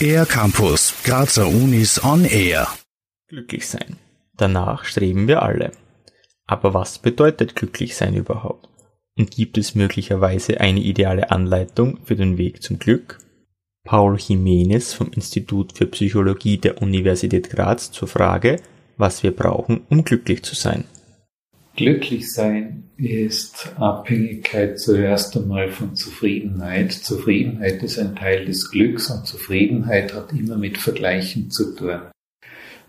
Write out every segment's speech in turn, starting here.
Air Campus, Grazer Unis on Air. Glücklich sein. Danach streben wir alle. Aber was bedeutet glücklich sein überhaupt? Und gibt es möglicherweise eine ideale Anleitung für den Weg zum Glück? Paul Jimenez vom Institut für Psychologie der Universität Graz zur Frage, was wir brauchen, um glücklich zu sein. Glücklich sein ist Abhängigkeit zuerst einmal von Zufriedenheit. Zufriedenheit ist ein Teil des Glücks und Zufriedenheit hat immer mit Vergleichen zu tun.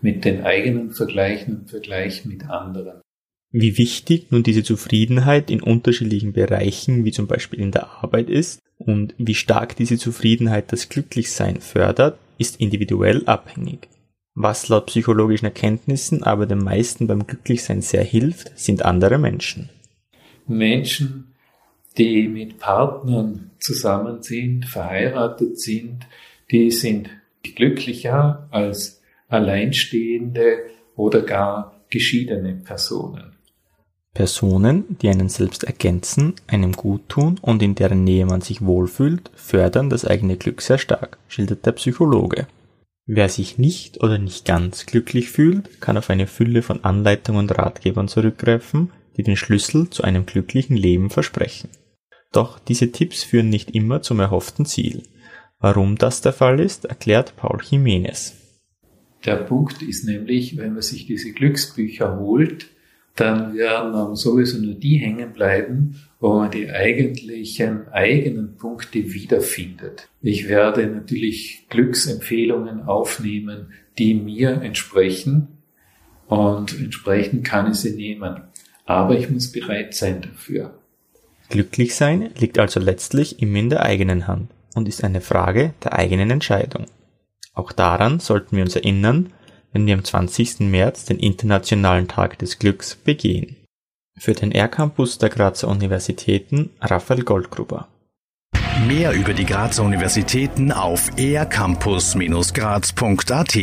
Mit den eigenen Vergleichen und Vergleich mit anderen. Wie wichtig nun diese Zufriedenheit in unterschiedlichen Bereichen, wie zum Beispiel in der Arbeit ist und wie stark diese Zufriedenheit das Glücklichsein fördert, ist individuell abhängig. Was laut psychologischen Erkenntnissen aber den meisten beim Glücklichsein sehr hilft, sind andere Menschen. Menschen, die mit Partnern zusammen sind, verheiratet sind, die sind glücklicher als alleinstehende oder gar geschiedene Personen. Personen, die einen selbst ergänzen, einem gut tun und in deren Nähe man sich wohlfühlt, fördern das eigene Glück sehr stark, schildert der Psychologe. Wer sich nicht oder nicht ganz glücklich fühlt, kann auf eine Fülle von Anleitungen und Ratgebern zurückgreifen, die den Schlüssel zu einem glücklichen Leben versprechen. Doch diese Tipps führen nicht immer zum erhofften Ziel. Warum das der Fall ist, erklärt Paul Jimenez. Der Punkt ist nämlich, wenn man sich diese Glücksbücher holt, dann werden sowieso nur die hängen bleiben, wo man die eigentlichen eigenen Punkte wiederfindet. Ich werde natürlich Glücksempfehlungen aufnehmen, die mir entsprechen und entsprechend kann ich sie nehmen. Aber ich muss bereit sein dafür. Glücklich sein liegt also letztlich immer in der eigenen Hand und ist eine Frage der eigenen Entscheidung. Auch daran sollten wir uns erinnern, wenn wir am 20. März den Internationalen Tag des Glücks begehen. Für den R-Campus der Grazer Universitäten Raphael Goldgruber. Mehr über die Grazer Universitäten auf ercampus-graz.at